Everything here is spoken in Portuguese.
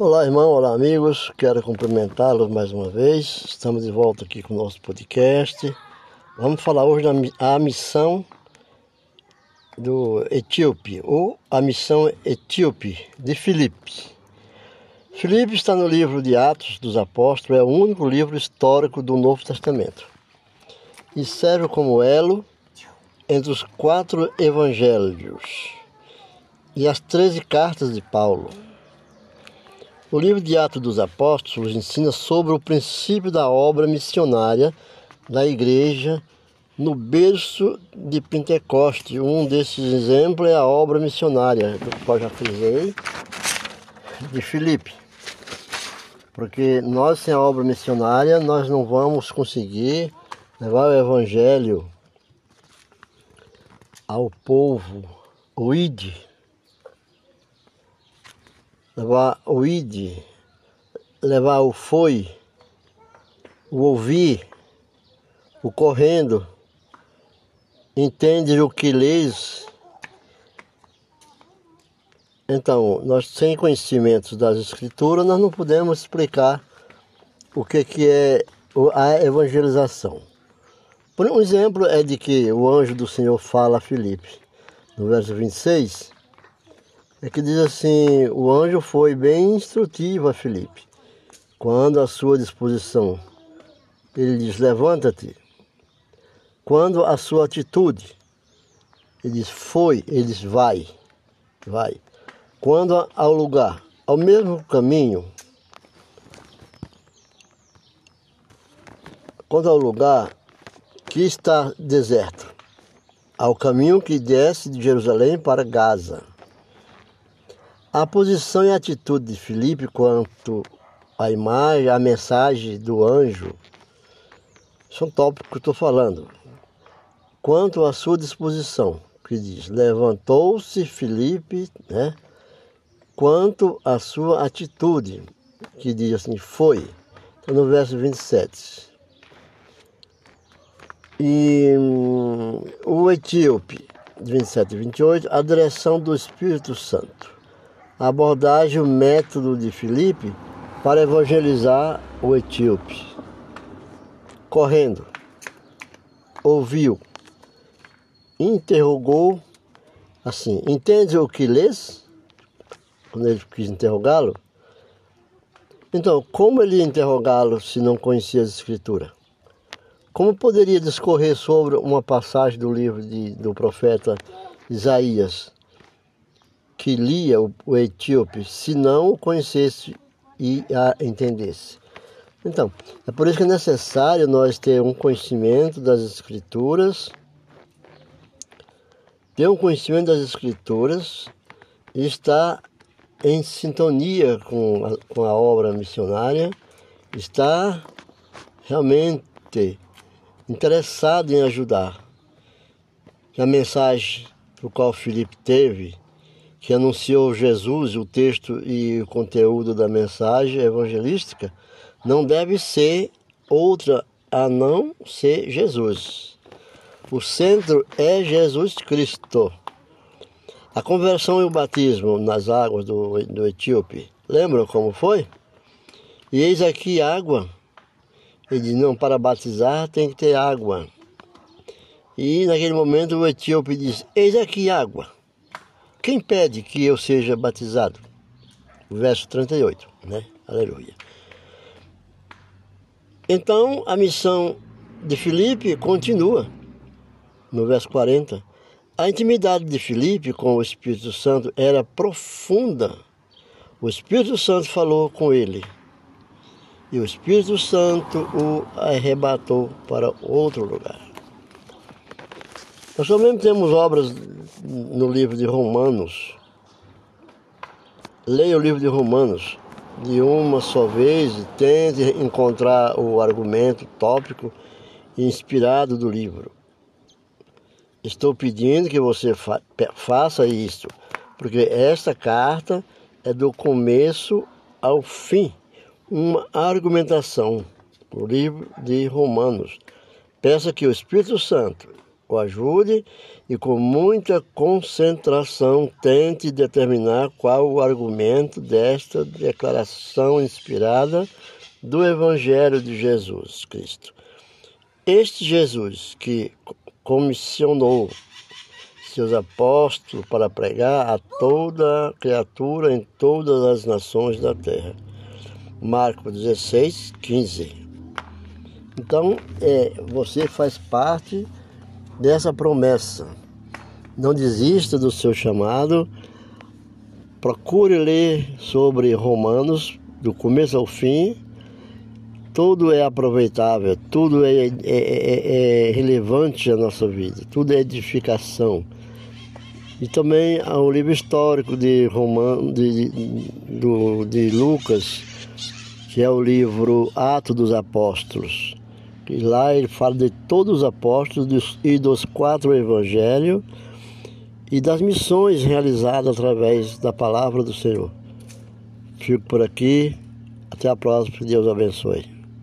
Olá, irmão, olá, amigos. Quero cumprimentá-los mais uma vez. Estamos de volta aqui com o nosso podcast. Vamos falar hoje da missão do Etíope, ou a missão Etíope de Filipe. Filipe está no livro de Atos dos Apóstolos, é o único livro histórico do Novo Testamento e serve como elo entre os quatro evangelhos e as treze cartas de Paulo. O livro de Atos dos Apóstolos ensina sobre o princípio da obra missionária da igreja no berço de Pentecoste. Um desses exemplos é a obra missionária, do qual já frisei, de Filipe. Porque nós, sem a obra missionária, nós não vamos conseguir levar o evangelho ao povo, o id, levar o id, levar o foi, o ouvir, o correndo, entende o que lês. Então, nós sem conhecimentos das escrituras, nós não podemos explicar o que, que é a evangelização. Um exemplo é de que o anjo do Senhor fala a Filipe, no verso 26, é que diz assim: o anjo foi bem instrutivo a Filipe. Quando à sua disposição, ele diz: levanta-te. Quando a sua atitude, ele diz: foi, ele diz: vai, vai. Quando ao lugar, ao mesmo caminho, quando ao lugar que está deserto, ao caminho que desce de Jerusalém para Gaza. A posição e atitude de Filipe quanto à imagem, à mensagem do anjo, são tópicos que eu estou falando. Quanto à sua disposição, que diz, levantou-se Filipe, né? Quanto à sua atitude, que diz assim, foi. Então, no verso 27. E hum, o etíope, 27 e 28, a direção do Espírito Santo a abordagem, o método de Filipe para evangelizar o etíope. Correndo, ouviu, interrogou, assim, entende o que lês? Quando ele quis interrogá-lo. Então, como ele ia interrogá-lo se não conhecia as escrituras? Como poderia discorrer sobre uma passagem do livro de, do profeta Isaías, que lia o, etíope se não o conhecesse e a entendesse. Então, é por isso que é necessário nós ter um conhecimento das escrituras, ter um conhecimento das escrituras e estar em sintonia com a, com a obra missionária, estar realmente interessado em ajudar. A mensagem para qual Felipe teve que anunciou Jesus, o texto e o conteúdo da mensagem evangelística, não deve ser outra a não ser Jesus. O centro é Jesus Cristo. A conversão e o batismo nas águas do, do Etíope, lembram como foi? E eis aqui água. Ele diz, não, para batizar tem que ter água. E naquele momento o etíope diz, eis aqui água. Quem pede que eu seja batizado? Verso 38, né? Aleluia. Então a missão de Filipe continua no verso 40. A intimidade de Filipe com o Espírito Santo era profunda. O Espírito Santo falou com ele. E o Espírito Santo o arrebatou para outro lugar. Nós também temos obras no livro de Romanos. Leia o livro de Romanos de uma só vez e tente encontrar o argumento tópico inspirado do livro. Estou pedindo que você fa faça isso, porque esta carta é do começo ao fim uma argumentação, o livro de Romanos. Peça que o Espírito Santo o ajude e com muita concentração tente determinar qual o argumento desta declaração inspirada do Evangelho de Jesus Cristo. Este Jesus que comissionou seus apóstolos para pregar a toda criatura em todas as nações da terra. Marcos 16, 15. Então, é, você faz parte dessa promessa. Não desista do seu chamado. Procure ler sobre Romanos, do começo ao fim. Tudo é aproveitável, tudo é, é, é, é relevante à nossa vida, tudo é edificação. E também há o livro histórico de, Roman, de, de, de Lucas, que é o livro Atos dos Apóstolos. E lá ele fala de todos os apóstolos e dos quatro evangelhos e das missões realizadas através da palavra do Senhor. Fico por aqui. Até a próxima. Que Deus abençoe.